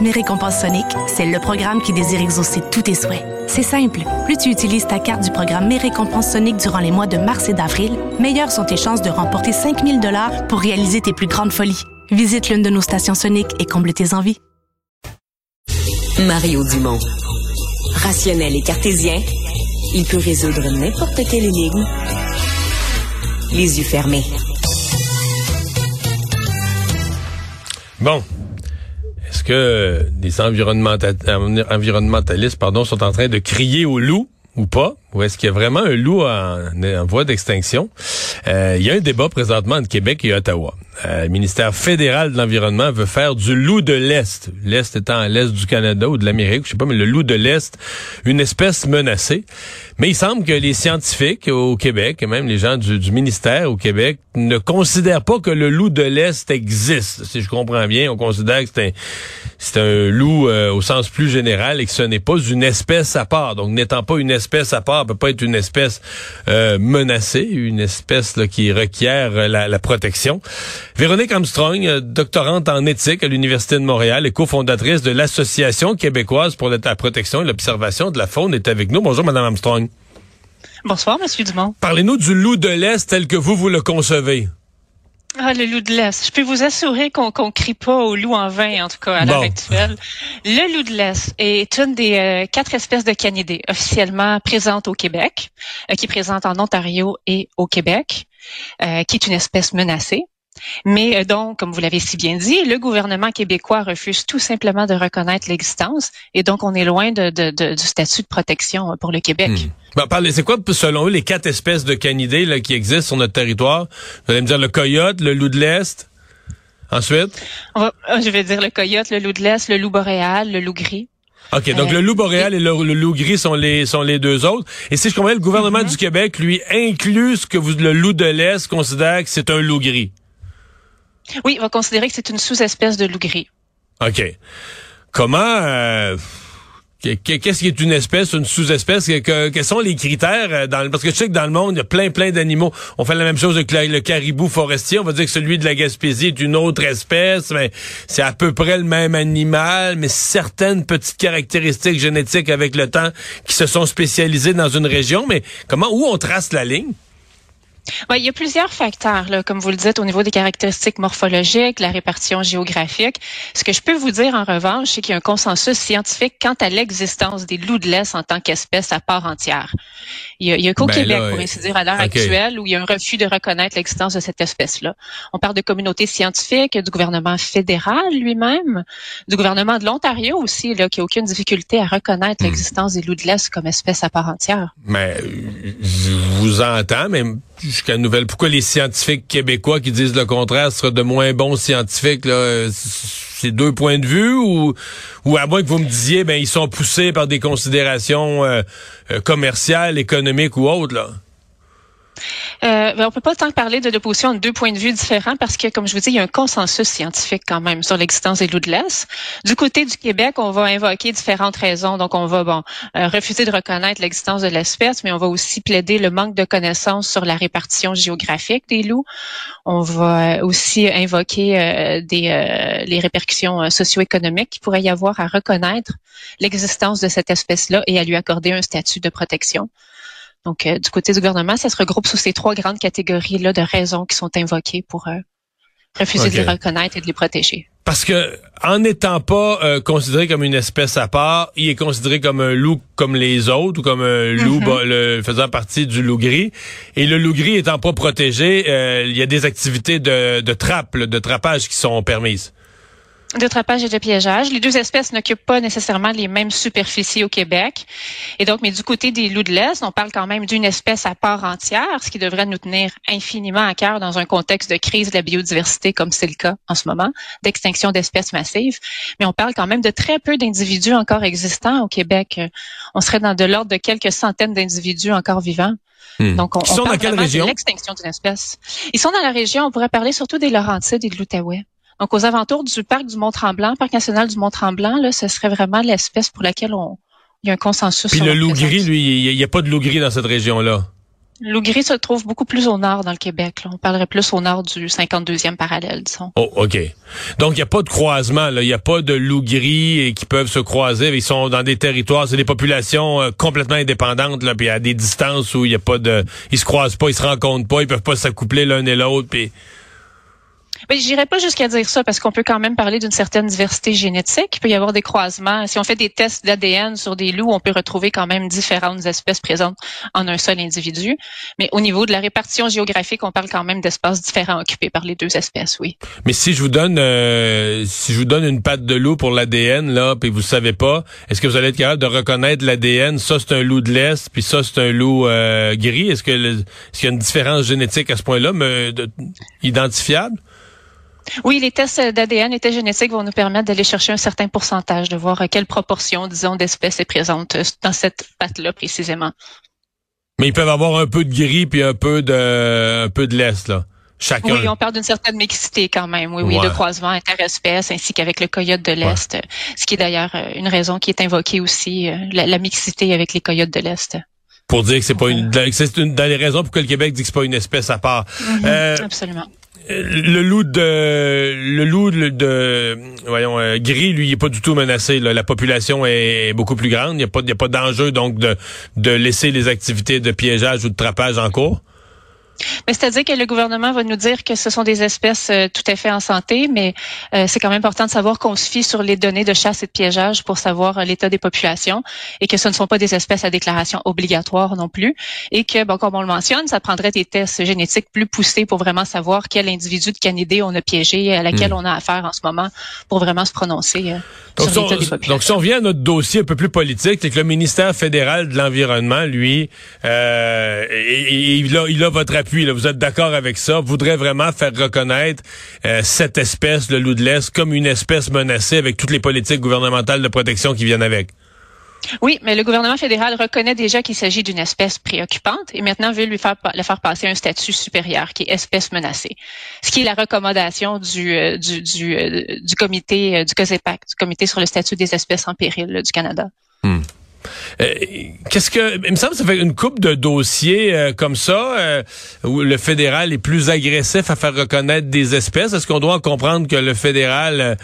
Mes récompenses Sonic, c'est le programme qui désire exaucer tous tes souhaits. C'est simple. Plus tu utilises ta carte du programme Mes récompenses Sonic durant les mois de mars et d'avril, meilleures sont tes chances de remporter 5000 dollars pour réaliser tes plus grandes folies. Visite l'une de nos stations Sonic et comble tes envies. Mario Dumont. Rationnel et cartésien, il peut résoudre n'importe quelle énigme les yeux fermés. Bon. Que des environnementalistes pardon, sont en train de crier au loup ou pas? Ou est-ce qu'il y a vraiment un loup en, voie d'extinction? Euh, il y a un débat présentement entre Québec et Ottawa. Euh, le ministère fédéral de l'Environnement veut faire du loup de l'Est, l'Est étant à l'Est du Canada ou de l'Amérique, je sais pas, mais le loup de l'Est, une espèce menacée. Mais il semble que les scientifiques au Québec, et même les gens du, ministère au Québec, ne considèrent pas que le loup de l'Est existe. Si je comprends bien, on considère que c'est un, un loup euh, au sens plus général et que ce n'est pas une espèce à part. Donc, n'étant pas une espèce à part, peut pas être une espèce euh, menacée, une espèce qui requiert euh, la, protection. Véronique Armstrong, doctorante en éthique à l'Université de Montréal et cofondatrice de l'Association québécoise pour la protection et l'observation de la faune, est avec nous. Bonjour, Madame Armstrong. Bonsoir, Monsieur Dumont. Parlez-nous du loup de l'Est tel que vous, vous le concevez. Ah, le loup de l'Est. Je peux vous assurer qu'on ne crie pas au loup en vain, en tout cas, à l'heure actuelle. Le loup de l'Est est une des euh, quatre espèces de canidés officiellement présentes au Québec, euh, qui est présente en Ontario et au Québec, euh, qui est une espèce menacée. Mais euh, donc, comme vous l'avez si bien dit, le gouvernement québécois refuse tout simplement de reconnaître l'existence et donc on est loin de, du statut de protection euh, pour le Québec. Hmm. parlez, c'est quoi, selon eux, les quatre espèces de canidés là, qui existent sur notre territoire? Vous allez me dire le coyote, le loup de l'Est? Ensuite? Euh, je vais dire le coyote, le loup de l'Est, le loup boréal, le loup gris. OK, donc le loup boréal et, le, loup gris sont les sont les deux autres. Et si je comprends, le gouvernement mm-hmm. du Québec, lui, inclut ce que vous, le loup de l'Est considère que c'est un loup gris. Oui, on va considérer que c'est une sous-espèce de loup gris. OK. Comment... Euh, qu'est-ce qui est une espèce, une sous-espèce? quels sont les critères? Euh, parce que je sais que dans le monde, il y a plein, plein d'animaux. On fait la même chose avec le caribou forestier. On va dire que celui de la Gaspésie est une autre espèce, mais c'est à peu près le même animal, mais certaines petites caractéristiques génétiques avec le temps qui se sont spécialisées dans une région. Mais comment, où on trace la ligne? Il y a plusieurs facteurs, là, comme vous le dites, au niveau des caractéristiques morphologiques, la répartition géographique. Ce que je peux vous dire en revanche, c'est qu'il y a un consensus scientifique quant à l'existence des loups de l'Est en tant qu'espèce à part entière. Il y a, il y a qu'au ben Québec, pour ainsi dire, à l'heure actuelle, où il y a un refus de reconnaître l'existence de cette espèce-là. On parle de communautés scientifiques, du gouvernement fédéral lui-même, du gouvernement de l'Ontario aussi, là, qui a aucune difficulté à reconnaître hmm. l'existence des loups de l'Est comme espèce à part entière. Mais je vous entends, mais jusqu'à nouvelle. Pourquoi les scientifiques québécois qui disent le contraire seraient de moins bons scientifiques là? C'est deux points de vue ou ou à moins que vous me disiez ben ils sont poussés par des considérations euh, euh, commerciales, économiques ou autres là? Euh, ben, on peut pas tant parler de l'opposition en deux points de vue différents parce que, comme je vous dis, il y a un consensus scientifique quand même sur l'existence des loups de l'Est. Du côté du Québec, on va invoquer différentes raisons. Donc, on va euh, refuser de reconnaître l'existence de l'espèce, mais on va aussi plaider le manque de connaissances sur la répartition géographique des loups. On va euh, aussi invoquer euh, des, les répercussions socio-économiques qu'il pourrait y avoir à reconnaître l'existence de cette espèce-là et à lui accorder un statut de protection. Donc, euh, du côté du gouvernement, ça se regroupe sous ces trois grandes catégories-là de raisons qui sont invoquées pour euh, refuser de les reconnaître et de les protéger. Parce que en n'étant pas euh, considéré comme une espèce à part, il est considéré comme un loup comme les autres ou comme un loup mm-hmm. faisant partie du loup gris. Et le loup gris étant pas protégé, il y a des activités de, de trappe, de trappage qui sont permises. De trapage et de piégeage. Les deux espèces n'occupent pas nécessairement les mêmes superficies au Québec. Et donc, mais du côté des loups de l'Est, on parle quand même d'une espèce à part entière, ce qui devrait nous tenir infiniment à cœur dans un contexte de crise de la biodiversité comme c'est le cas en ce moment, d'extinction d'espèces massives. Mais on parle quand même de très peu d'individus encore existants au Québec. On serait dans de l'ordre de quelques centaines d'individus encore vivants. Hmm. Donc, on, Ils sont dans quelle région? L'extinction d'une espèce. Ils sont dans la région, on pourrait parler surtout des Laurentides et de l'Outaouais. Donc, aux alentours du parc du Mont-Tremblant, parc national du Mont-Tremblant, là, ce serait vraiment l'espèce pour laquelle on, il y a un consensus. Puis le loup gris, lui, il n'y a, pas de loup gris dans cette région-là. Le loup gris se trouve beaucoup plus au nord dans le Québec. Là. On parlerait plus au nord du 52e parallèle, disons. Oh, OK. Donc, il n'y a pas de croisement. Il n'y a pas de loups gris qui peuvent se croiser. Ils sont dans des territoires, c'est des populations euh, complètement indépendantes, là, puis à des distances où il n'y a pas de... Ils se croisent pas, ils se rencontrent pas, ils peuvent pas s'accoupler l'un et l'autre, puis... Je j'irai pas jusqu'à dire ça parce qu'on peut quand même parler d'une certaine diversité génétique. Il peut y avoir des croisements. Si on fait des tests d'ADN sur des loups, on peut retrouver quand même différentes espèces présentes en un seul individu. Mais au niveau de la répartition géographique, on parle quand même d'espaces différents occupés par les deux espèces, oui. Mais si je vous donne euh, si je vous donne une patte de loup pour l'ADN là, puis vous savez pas, est-ce que vous allez être capable de reconnaître l'ADN Ça c'est un loup de l'est, puis ça c'est un loup euh, gris. Est-ce que est-ce qu'il y a une différence génétique à ce point-là, mais identifiable? Oui, les tests d'ADN et tests génétiques vont nous permettre d'aller chercher un certain pourcentage, de voir quelle proportion, disons, d'espèces est présente dans cette patte-là précisément. Mais ils peuvent avoir un peu de gris puis un peu de un peu de l'est là. Chacun. Oui, on parle d'une certaine mixité quand même. Oui, oui, de croisement interespèces ainsi qu'avec le coyote de l'est, ce qui est d'ailleurs euh, une raison qui est invoquée aussi, euh, la, mixité avec les coyotes de l'est. Pour dire que c'est pas une, c'est une dans les raisons pour que le Québec dit que c'est pas une espèce à part. Mhm, euh, absolument le loup de le loup de voyons euh, gris lui il est pas du tout menacé la population est beaucoup plus grande. Il n'y a pas il y a pas d'enjeu donc de de laisser les activités de piégeage ou de trapage en cours c'est-à-dire que le gouvernement va nous dire que ce sont des espèces euh, tout à fait en santé, mais euh, c'est quand même important de savoir qu'on se fie sur les données de chasse et de piégeage pour savoir euh, l'état des populations et que ce ne sont pas des espèces à déclaration obligatoire non plus et que, bon, comme on le mentionne, ça prendrait des tests génétiques plus poussés pour vraiment savoir quel individu de canidé on a piégé, à laquelle hmm. on a affaire en ce moment pour vraiment se prononcer donc, sur l'état des populations. Donc, si on revient à notre dossier un peu plus politique, c'est que le ministère fédéral de l'Environnement, lui, euh, il, a, il a votre puis vous êtes d'accord avec ça, voudrait vraiment faire reconnaître euh, cette espèce, le loup de l'Est, comme une espèce menacée avec toutes les politiques gouvernementales de protection qui viennent avec. Oui, mais le gouvernement fédéral reconnaît déjà qu'il s'agit d'une espèce préoccupante et maintenant veut lui faire le faire passer un statut supérieur qui est espèce menacée. Ce qui est la recommandation du euh, du, du, euh, du comité du COSEPAC, du comité sur le statut des espèces en péril du Canada. Hmm. Euh, qu'est-ce que il me semble que ça fait une coupe de dossiers euh, comme ça euh, où le fédéral est plus agressif à faire reconnaître des espèces. Est-ce qu'on doit comprendre que le fédéral,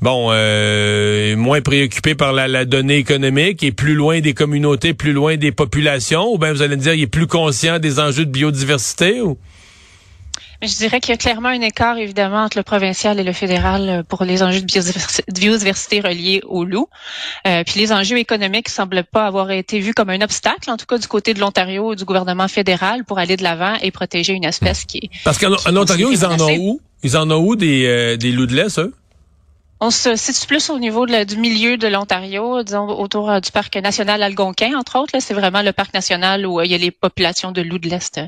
bon, est moins préoccupé par la, la, donnée économique, est plus loin des communautés, plus loin des populations, ou bien vous allez me dire il est plus conscient des enjeux de biodiversité ou? Je dirais qu'il y a clairement un écart, évidemment, entre le provincial et le fédéral euh, pour les enjeux de biodiversité reliés au loup. Euh, puis les enjeux économiques semblent pas avoir été vus comme un obstacle, en tout cas du côté de l'Ontario et du gouvernement fédéral, pour aller de l'avant et protéger une espèce qui est... Parce qu'en Ontario, ils en ont où? Ils en ont où des, euh, des loups de laisse, eux? On se situe plus au niveau du milieu de l'Ontario, disons autour euh, du parc national Algonquin, entre autres. C'est vraiment le parc national où euh, il y a les populations de loups de l'Est euh,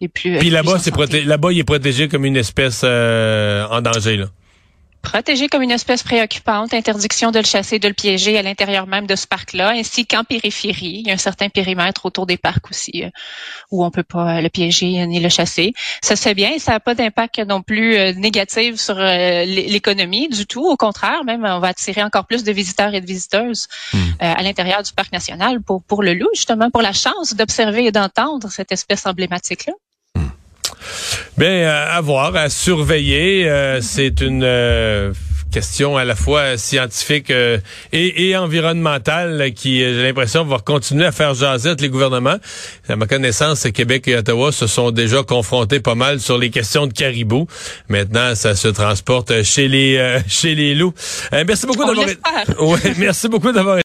les plus. Puis là-bas, c'est là-bas, il est protégé comme une espèce en danger. Là protégé comme une espèce préoccupante, interdiction de le chasser, de le piéger à l'intérieur même de ce parc-là, ainsi qu'en périphérie. Il y a un certain périmètre autour des parcs aussi euh, où on peut pas le piéger ni le chasser. Ça se fait bien et ça n'a pas d'impact non plus euh, négatif sur euh, l'économie du tout. Au contraire, même on va attirer encore plus de visiteurs et de visiteuses hmm. à l'intérieur du parc national pour, pour le loup, justement, pour la chance d'observer et d'entendre cette espèce emblématique-là. Bien, à voir, à surveiller. Euh, c'est une euh, question à la fois scientifique euh, et, environnementale qui, j'ai l'impression, va continuer à faire jaser les gouvernements. À ma connaissance, Québec et Ottawa se sont déjà confrontés pas mal sur les questions de caribou. Maintenant, ça se transporte chez les chez les loups. merci beaucoup d'avoir. Ouais, merci beaucoup d'avoir